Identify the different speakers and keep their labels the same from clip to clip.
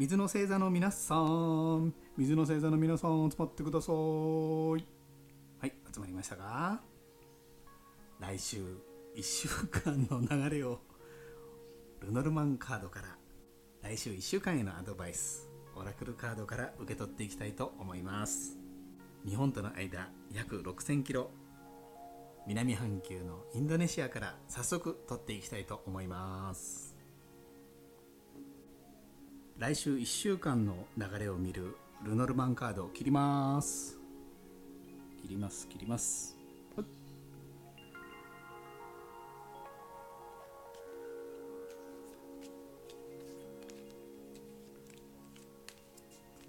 Speaker 1: 水の星座の皆さん。水の星座の皆さん集まってください。はい集まりましたか来週1週間の流れをルノルマンカードから来週1週間へのアドバイスオラクルカードから受け取っていきたいと思います。日本との間約6000キロ南半球のインドネシアから早速取っていきたいと思います。来週1週間の流れを見るルノルマンカードを切ります。切ります切ります。ル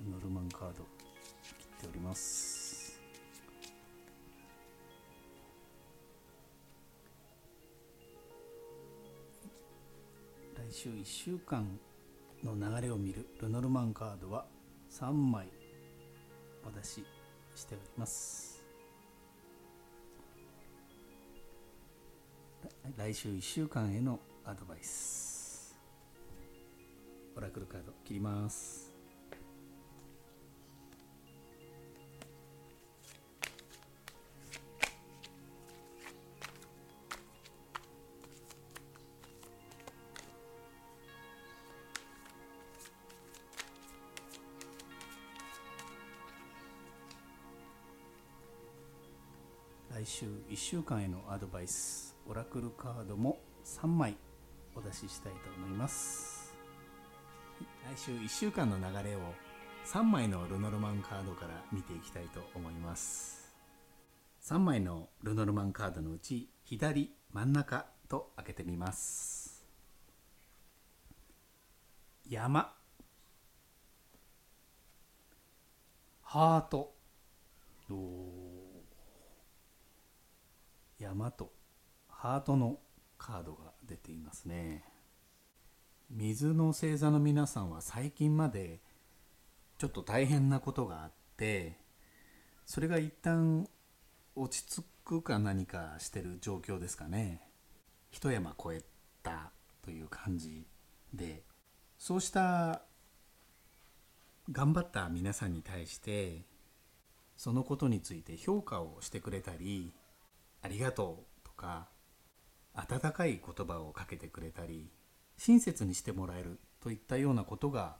Speaker 1: ノルマンカード切っております。来週1週間の流れを見るルノルマンカードは3枚お出ししております。来週1週間へのアドバイス。オラクルカード切ります。週1週間へのアドバイスオラクルカードも3枚お出ししたいと思います。来週1週間の流れを3枚のルノルマンカードから見ていきたいと思います。3枚のルノルマンカードのうち左真ん中と開けてみます。山ハート。おー山とハートのカードが出ていますね。水の星座の皆さんは最近までちょっと大変なことがあってそれが一旦落ち着くか何かしてる状況ですかね。一山越えたという感じで。そうした頑張った皆さんに対してそのことについて評価をしてくれたりありがとうとか温かい言葉をかけてくれたり親切にしてもらえるといったようなことが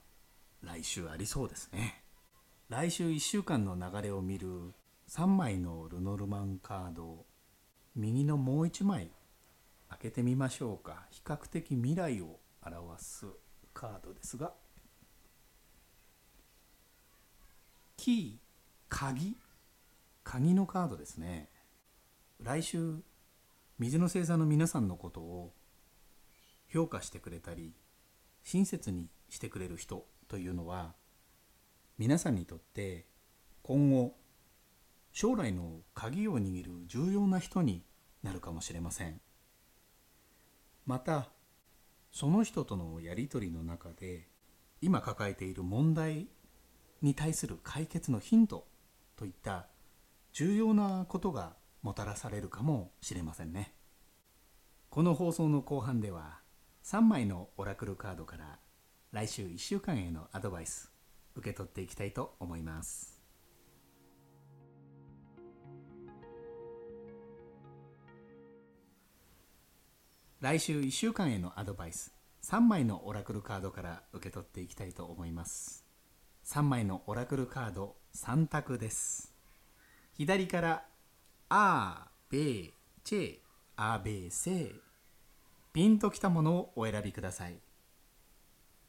Speaker 1: 来週ありそうですね。来週1週間の流れを見る3枚のルノルマンカード右のもう1枚開けてみましょうか。比較的未来を表すカードですが。キー鍵。鍵のカードですね。来週水の星座の皆さんのことを評価してくれたり親切にしてくれる人というのは皆さんにとって今後将来の鍵を握る重要な人になるかもしれません。またその人とのやり取りの中で今抱えている問題に対する解決のヒントといった重要なことがもたらされるかもしれませんね。この放送の後半では3枚のオラクルカードから来週1週間へのアドバイス受け取っていきたいと思います。来週1週間へのアドバイス3枚のオラクルカードから受け取っていきたいと思います。3枚のオラクルカード3択です。左からあべチェあべせピンときたものをお選びください。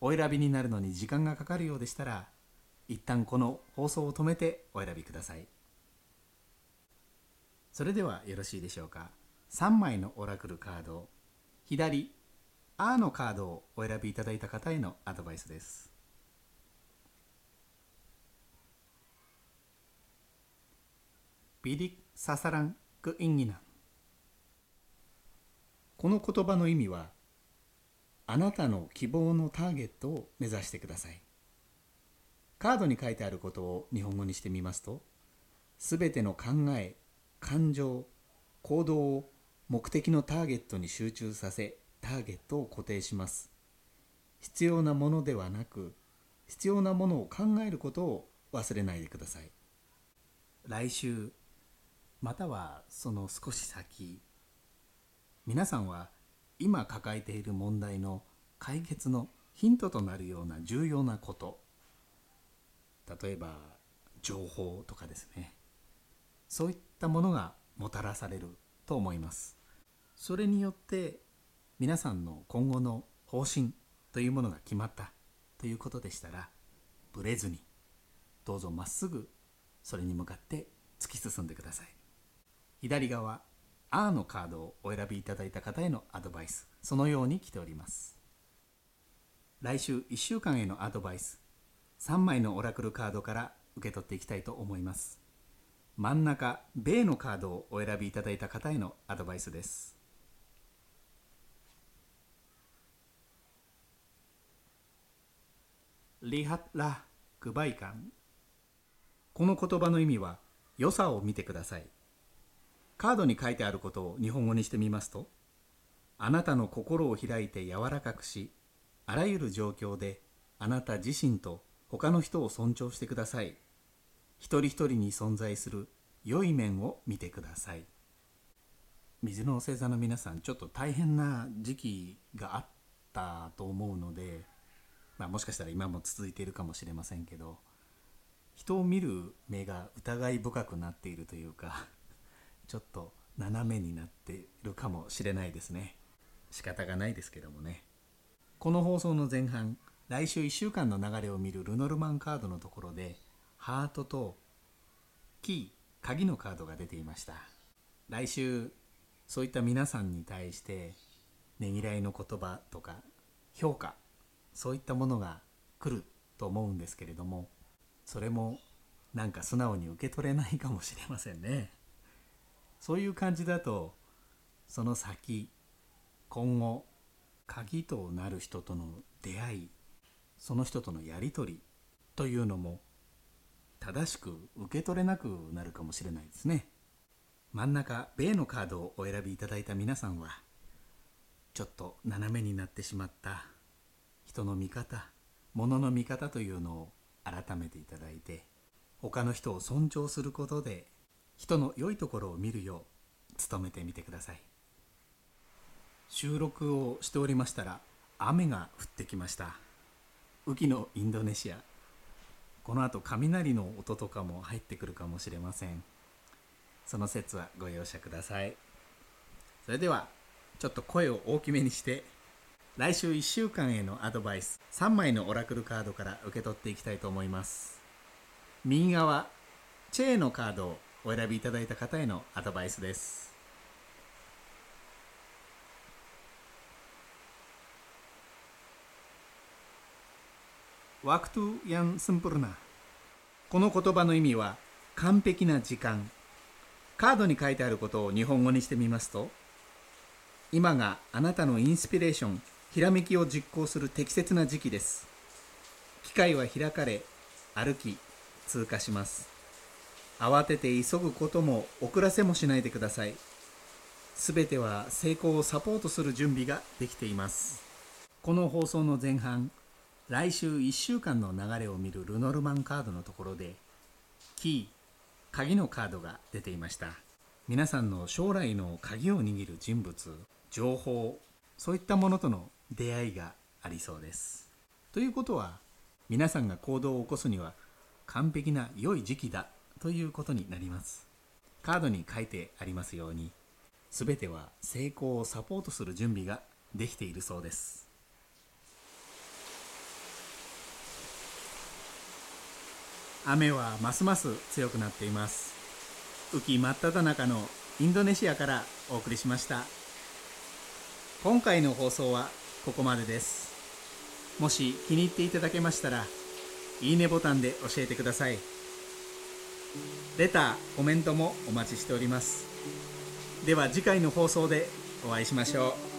Speaker 1: お選びになるのに時間がかかるようでしたら一旦この放送を止めてお選びください。それではよろしいでしょうか。3枚のオラクルカード左「あ」のカードをお選びいただいた方へのアドバイスです。ビリササランクインギナン。この言葉の意味はあなたの希望のターゲットを目指してください。カードに書いてあることを日本語にしてみますとすべての考え感情行動を目的のターゲットに集中させターゲットを固定します。必要なものではなく必要なものを考えることを忘れないでください。来週またはその少し先皆さんは今抱えている問題の解決のヒントとなるような重要なこと。例えば情報とかですね。そういったものがもたらされると思います。それによって皆さんの今後の方針というものが決まったということでしたらブレずにどうぞまっすぐそれに向かって突き進んでください。左側「あ」のカードをお選びいただいた方へのアドバイス。そのように来ております。来週1週間へのアドバイス。3枚のオラクルカードから受け取っていきたいと思います。真ん中「米」のカードをお選びいただいた方へのアドバイスです。リハッラ・グバイカン。この言葉の意味は良さを見てください。カードに書いてあることを日本語にしてみますとあなたの心を開いて柔らかくしあらゆる状況であなた自身と他の人を尊重してください。一人一人に存在する良い面を見てください。水の星座の皆さんちょっと大変な時期があったと思うので、まあ、もしかしたら今も続いているかもしれませんけど人を見る目が疑い深くなっているというかちょっと斜めになっているかもしれないですね。仕方がないですけどもね。この放送の前半来週1週間の流れを見るルノルマンカードのところでハートとキー鍵のカードが出ていました。来週そういった皆さんに対してねぎらいの言葉とか評価そういったものが来ると思うんですけれどもそれもなんか素直に受け取れないかもしれませんね。そういう感じだとその先今後鍵となる人との出会いその人とのやり取りというのも正しく受け取れなくなるかもしれないですね。真ん中米のカードをお選びいただいた皆さんはちょっと斜めになってしまった人の見方物の見方というのを改めていただいて他の人を尊重することで人の良いところを見るよう努めてみてください。収録をしておりましたら雨が降ってきました。雨季のインドネシア。この後雷の音とかも入ってくるかもしれません。その説はご容赦ください。それではちょっと声を大きめにして来週1週間へのアドバイス3枚のオラクルカードから受け取っていきたいと思います。右側チェーのカードをお選びいただいた方へのアドバイスです。ワクトゥヤンスンプルナ。この言葉の意味は完璧な時間。カードに書いてあることを日本語にしてみますと今があなたのインスピレーションひらめきを実行する適切な時期です。機会は開かれ歩き通過します。慌てて急ぐことも遅らせもしないでください。すべては成功をサポートする準備ができています。この放送の前半来週1週間の流れを見るルノルマンカードのところでキー鍵のカードが出ていました。皆さんの将来の鍵を握る人物情報そういったものとの出会いがありそうです。ということは皆さんが行動を起こすには完璧な良い時期だ。ということになります。カードに書いてありますように全ては成功をサポートする準備ができているそうです。雨はますます強くなっています。雨季真っ只中のインドネシアからお送りしました。今回の放送はここまでですもし気に入っていただけましたらいいねボタンで教えてくださいレターコメントもお待ちしております。では次回の放送でお会いしましょう。